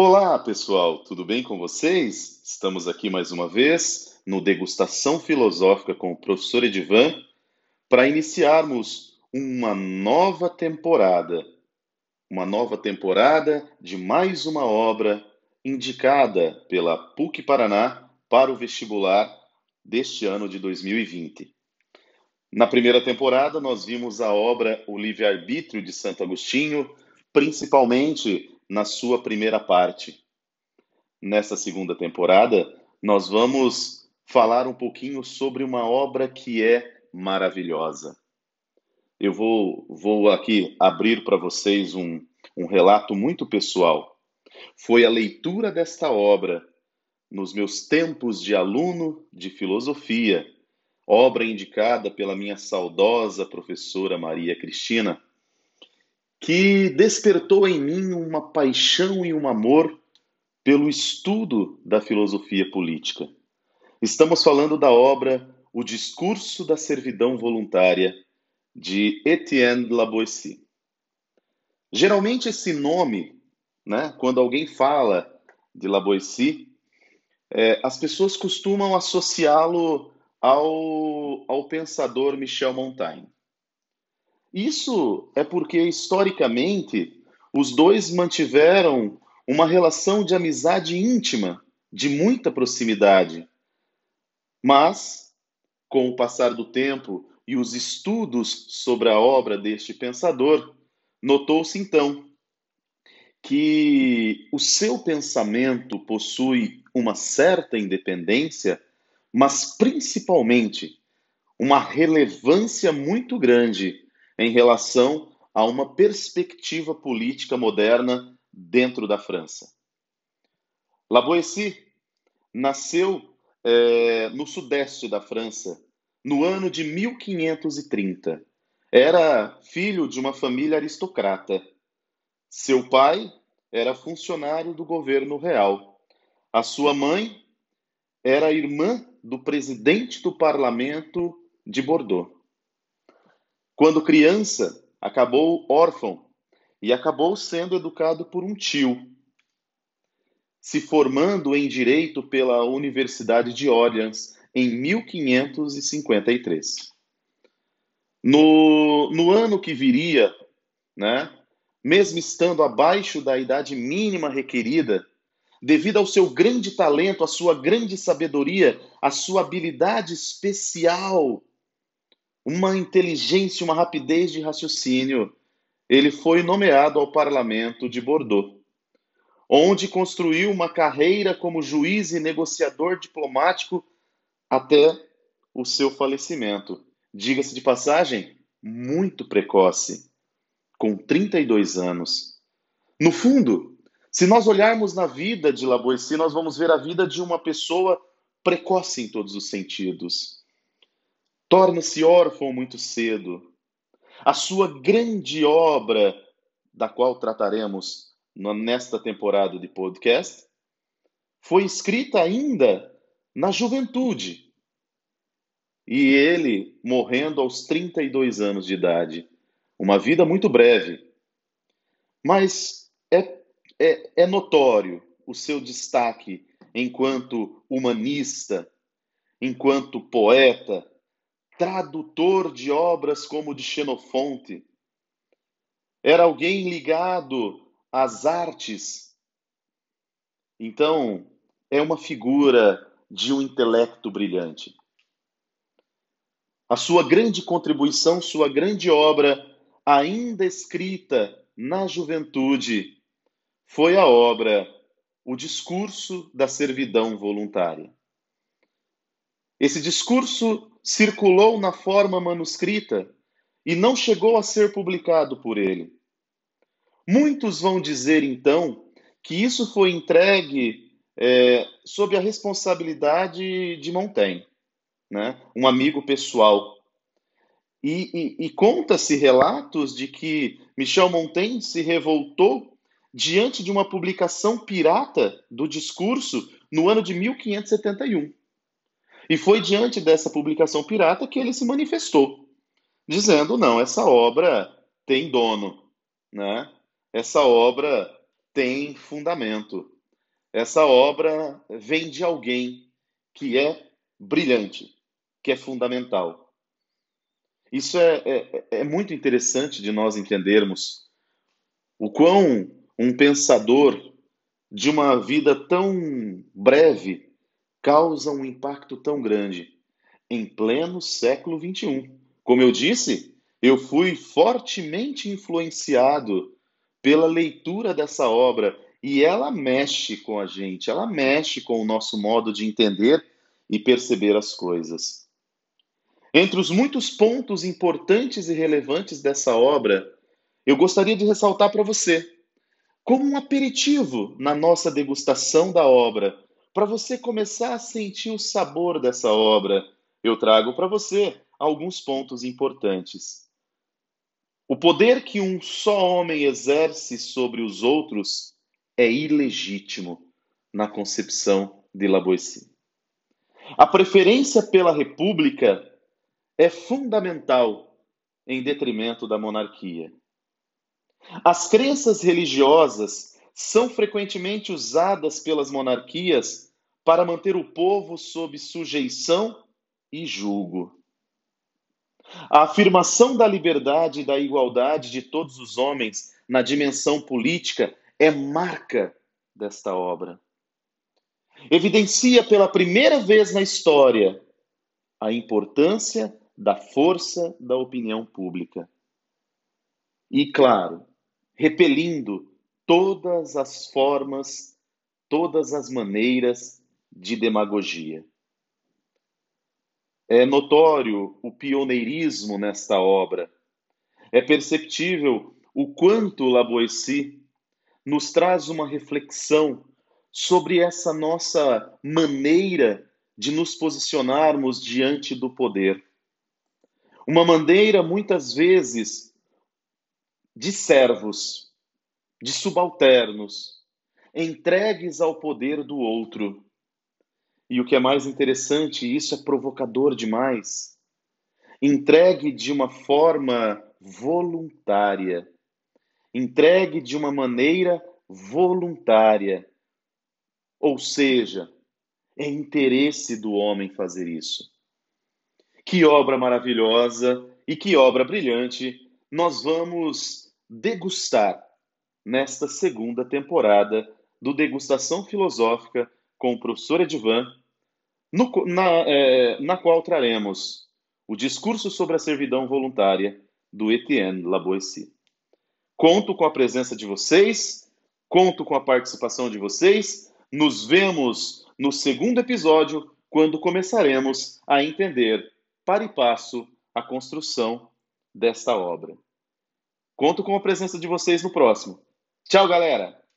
Olá, pessoal, tudo bem com vocês? Estamos aqui mais uma vez no Degustação Filosófica com o professor Edivan para iniciarmos uma nova temporada. Uma nova temporada de mais uma obra indicada pela PUC Paraná para o vestibular deste ano de 2020. Na primeira temporada, nós vimos a obra O Livre-Arbítrio de Santo Agostinho, principalmente na sua primeira parte. Nessa segunda temporada, nós vamos falar um pouquinho sobre uma obra que é maravilhosa. Eu vou, vou aqui abrir para vocês um, um relato muito pessoal. Foi a leitura desta obra nos meus tempos de aluno de filosofia obra indicada pela minha saudosa professora Maria Cristina, que despertou em mim uma paixão e um amor pelo estudo da filosofia política. Estamos falando da obra O Discurso da Servidão Voluntária, de Etienne Laboissy. Geralmente esse nome, né, quando alguém fala de Laboissy, é, as pessoas costumam associá-lo ao, ao pensador Michel Montaigne. Isso é porque, historicamente, os dois mantiveram uma relação de amizade íntima, de muita proximidade. Mas, com o passar do tempo e os estudos sobre a obra deste pensador, notou-se então que o seu pensamento possui uma certa independência mas principalmente uma relevância muito grande em relação a uma perspectiva política moderna dentro da França. Lavoisier nasceu é, no sudeste da França no ano de 1530. Era filho de uma família aristocrata. Seu pai era funcionário do governo real. A sua mãe era irmã do presidente do parlamento de Bordeaux. Quando criança, acabou órfão e acabou sendo educado por um tio, se formando em direito pela Universidade de Orleans em 1553. No, no ano que viria, né, mesmo estando abaixo da idade mínima requerida devido ao seu grande talento, à sua grande sabedoria, à sua habilidade especial, uma inteligência, uma rapidez de raciocínio, ele foi nomeado ao parlamento de Bordeaux, onde construiu uma carreira como juiz e negociador diplomático até o seu falecimento. Diga-se de passagem, muito precoce, com 32 anos. No fundo, se nós olharmos na vida de Laboissy, nós vamos ver a vida de uma pessoa precoce em todos os sentidos. Torna-se órfão muito cedo. A sua grande obra, da qual trataremos nesta temporada de podcast, foi escrita ainda na juventude. E ele morrendo aos 32 anos de idade. Uma vida muito breve. Mas é é, é notório o seu destaque enquanto humanista, enquanto poeta, tradutor de obras como de Xenofonte. Era alguém ligado às artes. Então, é uma figura de um intelecto brilhante. A sua grande contribuição, sua grande obra, ainda escrita na juventude, foi a obra O Discurso da Servidão Voluntária. Esse discurso circulou na forma manuscrita e não chegou a ser publicado por ele. Muitos vão dizer, então, que isso foi entregue é, sob a responsabilidade de Montaigne, né? um amigo pessoal. E, e, e conta-se relatos de que Michel Montaigne se revoltou diante de uma publicação pirata do discurso no ano de 1571. E foi diante dessa publicação pirata que ele se manifestou, dizendo: não, essa obra tem dono, né? essa obra tem fundamento. Essa obra vem de alguém que é brilhante, que é fundamental. Isso é, é, é muito interessante de nós entendermos o quão um pensador de uma vida tão breve causa um impacto tão grande em pleno século XXI. Como eu disse, eu fui fortemente influenciado pela leitura dessa obra e ela mexe com a gente, ela mexe com o nosso modo de entender e perceber as coisas. Entre os muitos pontos importantes e relevantes dessa obra, eu gostaria de ressaltar para você, como um aperitivo na nossa degustação da obra, para você começar a sentir o sabor dessa obra, eu trago para você alguns pontos importantes. O poder que um só homem exerce sobre os outros é ilegítimo na concepção de Laboissy. A preferência pela república é fundamental em detrimento da monarquia. As crenças religiosas são frequentemente usadas pelas monarquias para manter o povo sob sujeição e julgo. A afirmação da liberdade e da igualdade de todos os homens na dimensão política é marca desta obra. Evidencia pela primeira vez na história a importância da força da opinião pública. E, claro, repelindo todas as formas, todas as maneiras de demagogia. É notório o pioneirismo nesta obra. É perceptível o quanto Laboissy nos traz uma reflexão sobre essa nossa maneira de nos posicionarmos diante do poder. Uma maneira, muitas vezes, de servos, de subalternos, entregues ao poder do outro. E o que é mais interessante, isso é provocador demais, entregue de uma forma voluntária, entregue de uma maneira voluntária. Ou seja, é interesse do homem fazer isso. Que obra maravilhosa e que obra brilhante nós vamos degustar nesta segunda temporada do Degustação Filosófica com o professor Edvan, no, na, é, na qual traremos o discurso sobre a servidão voluntária do Etienne Laboissy. Conto com a presença de vocês, conto com a participação de vocês. Nos vemos no segundo episódio, quando começaremos a entender para e passo a construção desta obra. Conto com a presença de vocês no próximo. Tchau, galera!